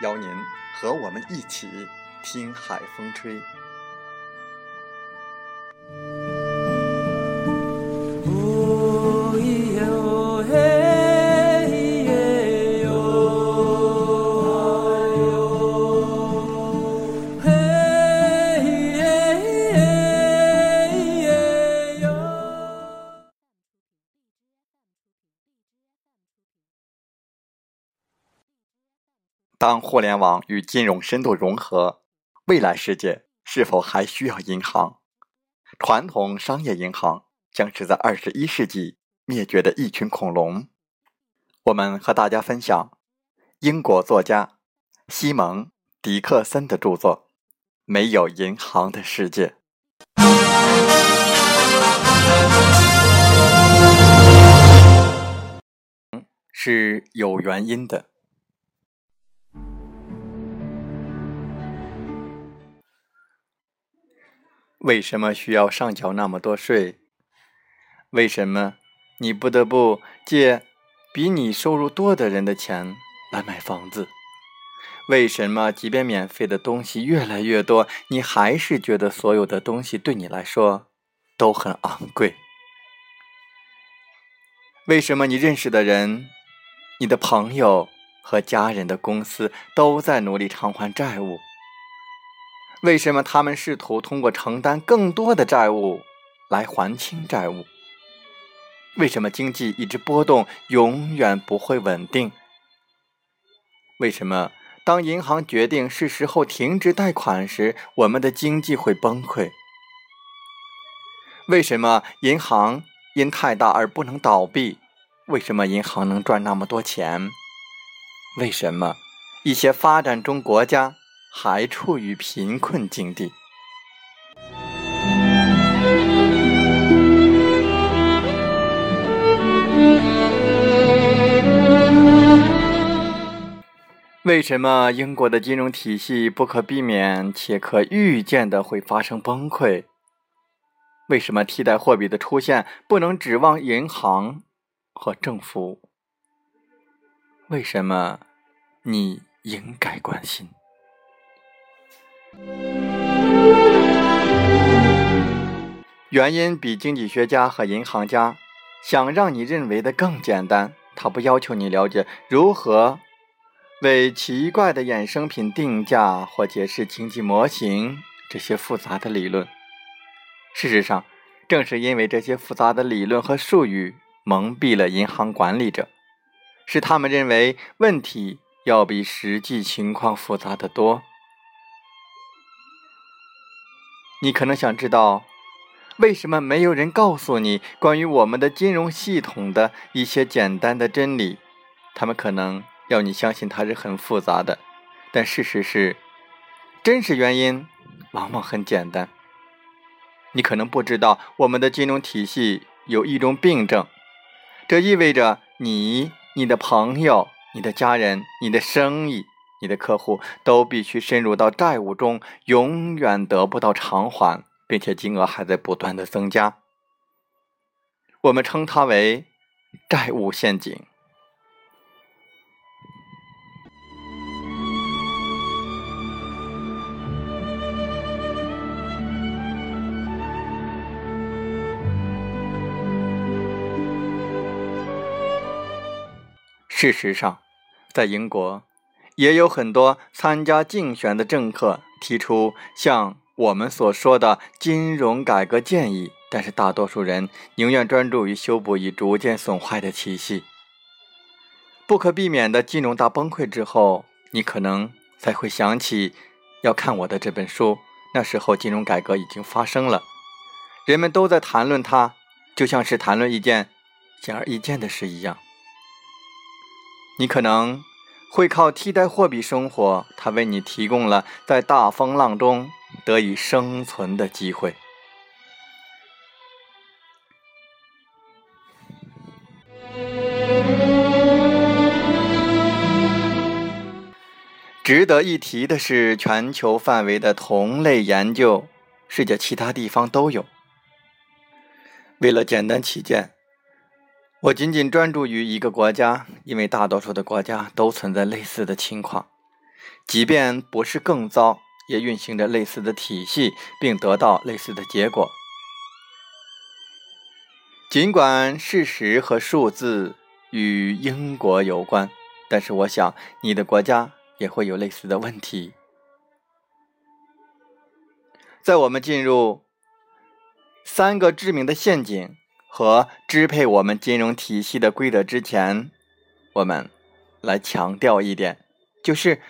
邀您和我们一起听海风吹。当互联网与金融深度融合，未来世界是否还需要银行？传统商业银行将是在二十一世纪灭绝的一群恐龙。我们和大家分享英国作家西蒙·迪克森的著作《没有银行的世界》，是有原因的。为什么需要上缴那么多税？为什么你不得不借比你收入多的人的钱来买房子？为什么即便免费的东西越来越多，你还是觉得所有的东西对你来说都很昂贵？为什么你认识的人、你的朋友和家人的公司都在努力偿还债务？为什么他们试图通过承担更多的债务来还清债务？为什么经济一直波动，永远不会稳定？为什么当银行决定是时候停止贷款时，我们的经济会崩溃？为什么银行因太大而不能倒闭？为什么银行能赚那么多钱？为什么一些发展中国家？还处于贫困境地。为什么英国的金融体系不可避免且可预见的会发生崩溃？为什么替代货币的出现不能指望银行和政府？为什么你应该关心？原因比经济学家和银行家想让你认为的更简单。他不要求你了解如何为奇怪的衍生品定价或解释经济模型这些复杂的理论。事实上，正是因为这些复杂的理论和术语蒙蔽了银行管理者，使他们认为问题要比实际情况复杂的多。你可能想知道，为什么没有人告诉你关于我们的金融系统的一些简单的真理？他们可能要你相信它是很复杂的，但事实是，真实原因往往很简单。你可能不知道，我们的金融体系有一种病症，这意味着你、你的朋友、你的家人、你的生意。你的客户都必须深入到债务中永远得不到偿还并且金额还在不断的增加。我们称它为债务陷阱事实上在英国也有很多参加竞选的政客提出像我们所说的金融改革建议，但是大多数人宁愿专注于修补已逐渐损坏的体系。不可避免的金融大崩溃之后，你可能才会想起要看我的这本书。那时候，金融改革已经发生了，人们都在谈论它，就像是谈论一件显而易见的事一样。你可能会靠替代货币生活，它为你提供了在大风浪中得以生存的机会。值得一提的是，全球范围的同类研究，世界其他地方都有。为了简单起见，我仅仅专注于一个国家，因为大多数的国家都存在类似的情况，即便不是更糟，也运行着类似的体系，并得到类似的结果。尽管事实和数字与英国有关，但是我想你的国家。也会有类似的问题。在我们进入三个致命的陷阱和支配我们金融体系的规则之前，我们来强调一点，就是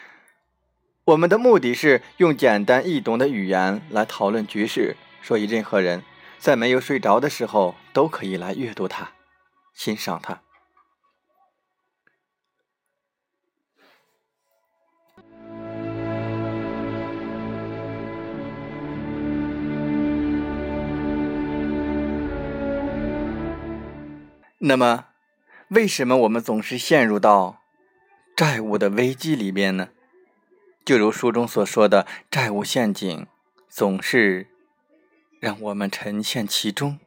我们的目的是用简单易懂的语言来讨论局势，所以任何人在没有睡着的时候都可以来阅读它、欣赏它。那么，为什么我们总是陷入到债务的危机里面呢？就如书中所说的，债务陷阱总是让我们沉陷其中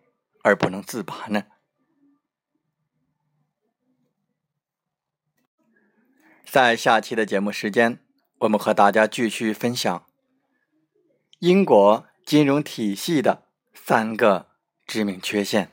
而不能自拔呢？在下期的节目时间，我们和大家继续分享英国金融体系的三个致命缺陷。